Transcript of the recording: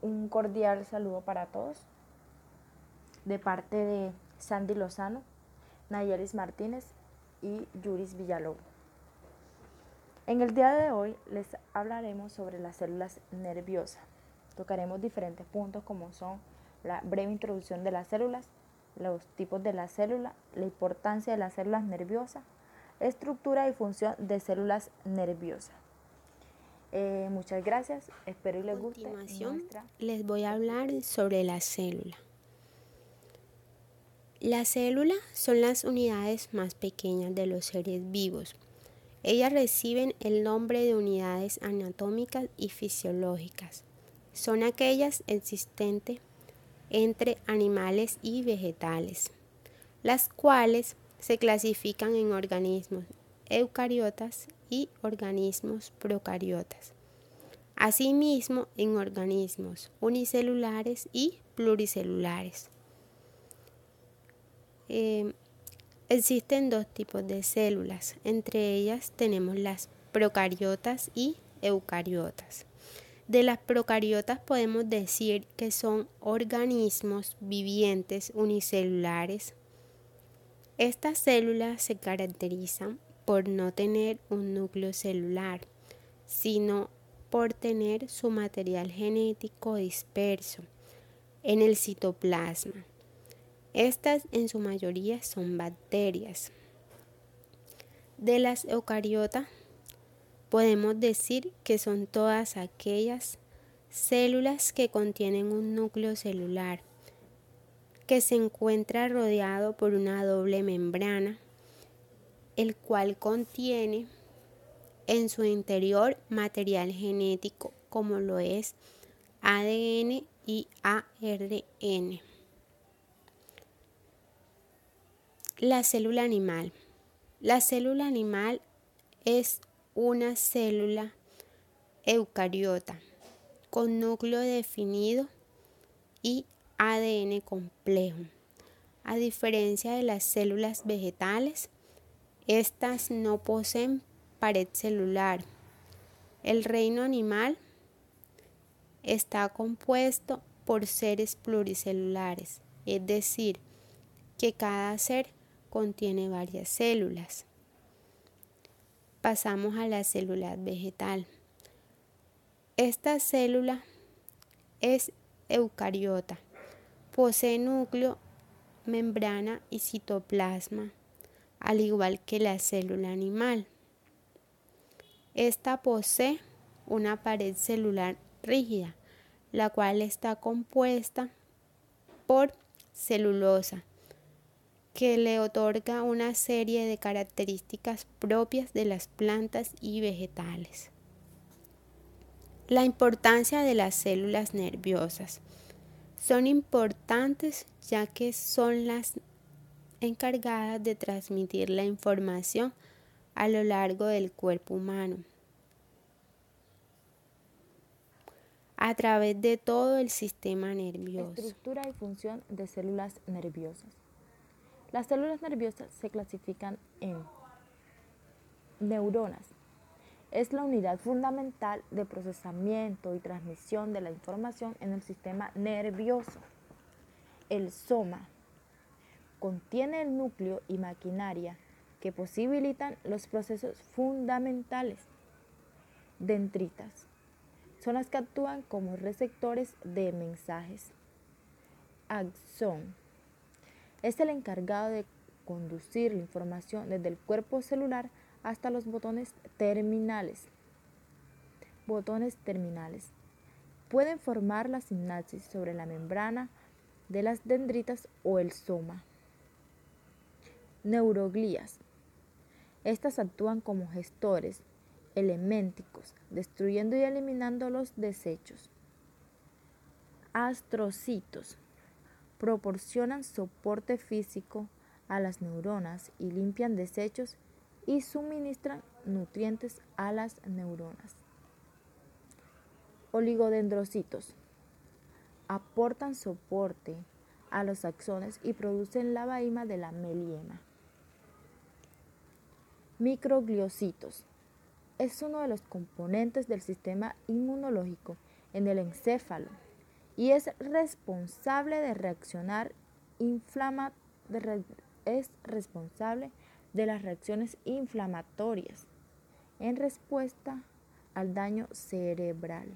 Un cordial saludo para todos de parte de Sandy Lozano, Nayelis Martínez y Yuris Villalobos. En el día de hoy les hablaremos sobre las células nerviosas. Tocaremos diferentes puntos como son la breve introducción de las células, los tipos de la célula, la importancia de las células nerviosas, estructura y función de células nerviosas. Eh, muchas gracias, espero y les guste. Les voy a hablar sobre la célula. Las células son las unidades más pequeñas de los seres vivos. Ellas reciben el nombre de unidades anatómicas y fisiológicas. Son aquellas existentes entre animales y vegetales, las cuales se clasifican en organismos eucariotas y organismos procariotas. Asimismo, en organismos unicelulares y pluricelulares. Eh, existen dos tipos de células, entre ellas tenemos las procariotas y eucariotas. De las procariotas podemos decir que son organismos vivientes unicelulares. Estas células se caracterizan por no tener un núcleo celular, sino por tener su material genético disperso en el citoplasma. Estas en su mayoría son bacterias. De las eucariotas podemos decir que son todas aquellas células que contienen un núcleo celular que se encuentra rodeado por una doble membrana el cual contiene en su interior material genético como lo es ADN y ARN. La célula animal. La célula animal es una célula eucariota con núcleo definido y ADN complejo. A diferencia de las células vegetales, estas no poseen pared celular. El reino animal está compuesto por seres pluricelulares, es decir, que cada ser contiene varias células. Pasamos a la célula vegetal. Esta célula es eucariota. Posee núcleo, membrana y citoplasma al igual que la célula animal. Esta posee una pared celular rígida, la cual está compuesta por celulosa, que le otorga una serie de características propias de las plantas y vegetales. La importancia de las células nerviosas. Son importantes ya que son las encargadas de transmitir la información a lo largo del cuerpo humano, a través de todo el sistema nervioso. Estructura y función de células nerviosas. Las células nerviosas se clasifican en neuronas. Es la unidad fundamental de procesamiento y transmisión de la información en el sistema nervioso. El soma contiene el núcleo y maquinaria que posibilitan los procesos fundamentales. Dendritas son las que actúan como receptores de mensajes. Axón es el encargado de conducir la información desde el cuerpo celular hasta los botones terminales. Botones terminales pueden formar la sinapsis sobre la membrana de las dendritas o el soma neuroglías. Estas actúan como gestores elementicos, destruyendo y eliminando los desechos. Astrocitos proporcionan soporte físico a las neuronas y limpian desechos y suministran nutrientes a las neuronas. Oligodendrocitos aportan soporte a los axones y producen la vaina de la meliema. Microgliocitos. Es uno de los componentes del sistema inmunológico en el encéfalo. y es responsable de reaccionar inflama, es responsable de las reacciones inflamatorias en respuesta al daño cerebral.